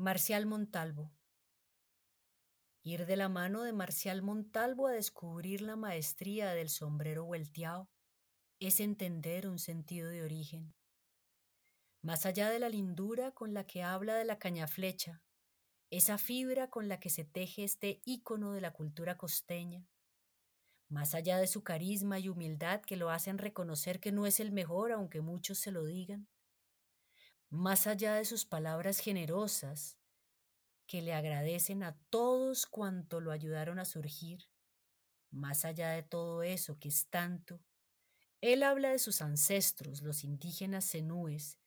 Marcial Montalvo. Ir de la mano de Marcial Montalvo a descubrir la maestría del sombrero vuelteado es entender un sentido de origen. Más allá de la lindura con la que habla de la cañaflecha, esa fibra con la que se teje este ícono de la cultura costeña, más allá de su carisma y humildad que lo hacen reconocer que no es el mejor aunque muchos se lo digan, más allá de sus palabras generosas, que le agradecen a todos cuanto lo ayudaron a surgir, más allá de todo eso que es tanto, él habla de sus ancestros, los indígenas cenúes,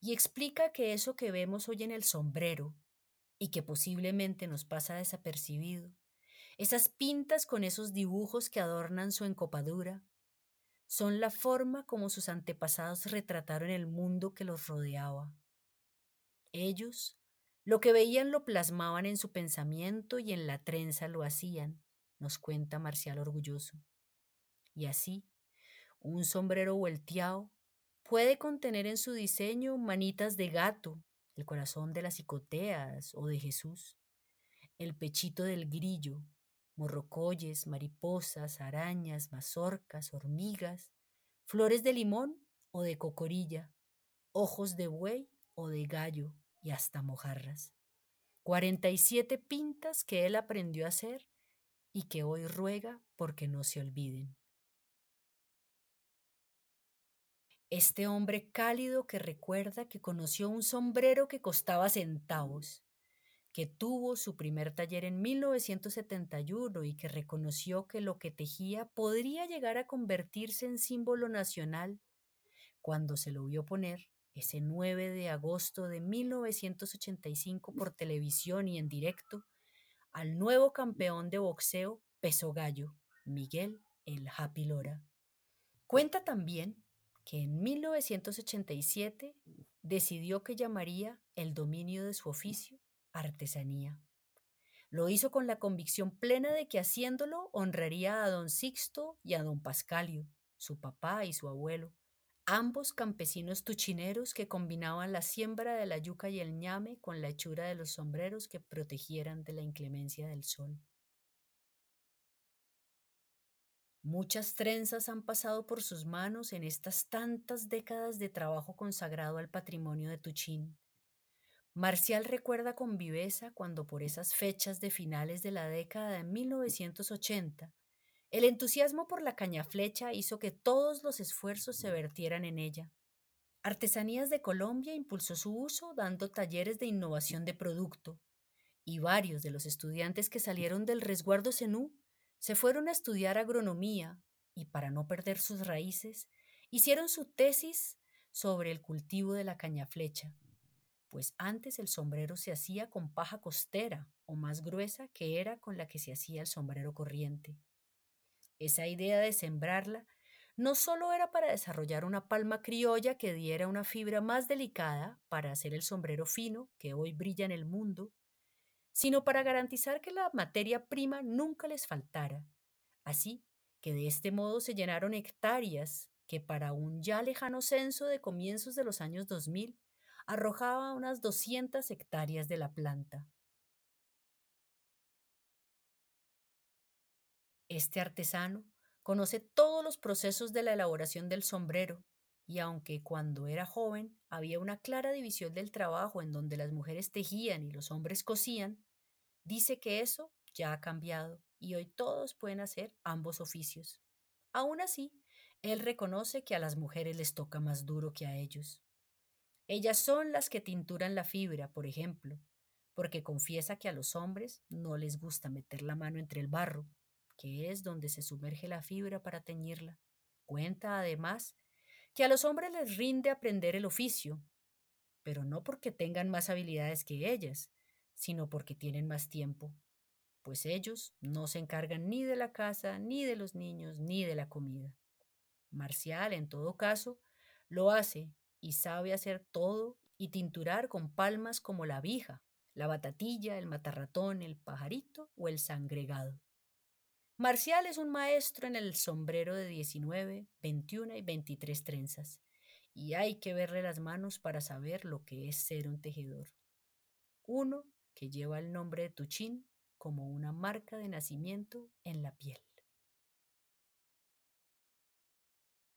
y explica que eso que vemos hoy en el sombrero, y que posiblemente nos pasa desapercibido, esas pintas con esos dibujos que adornan su encopadura, son la forma como sus antepasados retrataron el mundo que los rodeaba. Ellos, lo que veían lo plasmaban en su pensamiento y en la trenza lo hacían, nos cuenta Marcial orgulloso. Y así, un sombrero volteado puede contener en su diseño manitas de gato, el corazón de las icoteas o de Jesús, el pechito del grillo, morrocoyes, mariposas, arañas, mazorcas, hormigas, flores de limón o de cocorilla, ojos de buey o de gallo y hasta mojarras. 47 pintas que él aprendió a hacer y que hoy ruega porque no se olviden. Este hombre cálido que recuerda que conoció un sombrero que costaba centavos que tuvo su primer taller en 1971 y que reconoció que lo que tejía podría llegar a convertirse en símbolo nacional, cuando se lo vio poner ese 9 de agosto de 1985 por televisión y en directo al nuevo campeón de boxeo peso gallo, Miguel El Happy Lora. Cuenta también que en 1987 decidió que llamaría el dominio de su oficio artesanía. Lo hizo con la convicción plena de que haciéndolo honraría a don Sixto y a don Pascalio, su papá y su abuelo, ambos campesinos tuchineros que combinaban la siembra de la yuca y el ñame con la hechura de los sombreros que protegieran de la inclemencia del sol. Muchas trenzas han pasado por sus manos en estas tantas décadas de trabajo consagrado al patrimonio de Tuchín, Marcial recuerda con viveza cuando por esas fechas de finales de la década de 1980, el entusiasmo por la cañaflecha hizo que todos los esfuerzos se vertieran en ella. Artesanías de Colombia impulsó su uso dando talleres de innovación de producto, y varios de los estudiantes que salieron del resguardo Zenú se fueron a estudiar agronomía y para no perder sus raíces, hicieron su tesis sobre el cultivo de la cañaflecha pues antes el sombrero se hacía con paja costera o más gruesa que era con la que se hacía el sombrero corriente. Esa idea de sembrarla no solo era para desarrollar una palma criolla que diera una fibra más delicada para hacer el sombrero fino que hoy brilla en el mundo, sino para garantizar que la materia prima nunca les faltara. Así que de este modo se llenaron hectáreas que para un ya lejano censo de comienzos de los años 2000 arrojaba unas 200 hectáreas de la planta. Este artesano conoce todos los procesos de la elaboración del sombrero y aunque cuando era joven había una clara división del trabajo en donde las mujeres tejían y los hombres cosían, dice que eso ya ha cambiado y hoy todos pueden hacer ambos oficios. Aún así, él reconoce que a las mujeres les toca más duro que a ellos. Ellas son las que tinturan la fibra, por ejemplo, porque confiesa que a los hombres no les gusta meter la mano entre el barro, que es donde se sumerge la fibra para teñirla. Cuenta además que a los hombres les rinde aprender el oficio, pero no porque tengan más habilidades que ellas, sino porque tienen más tiempo, pues ellos no se encargan ni de la casa, ni de los niños, ni de la comida. Marcial, en todo caso, lo hace y sabe hacer todo y tinturar con palmas como la vija, la batatilla, el matarratón, el pajarito o el sangregado. Marcial es un maestro en el sombrero de 19, 21 y 23 trenzas, y hay que verle las manos para saber lo que es ser un tejedor. uno que lleva el nombre de Tuchín como una marca de nacimiento en la piel.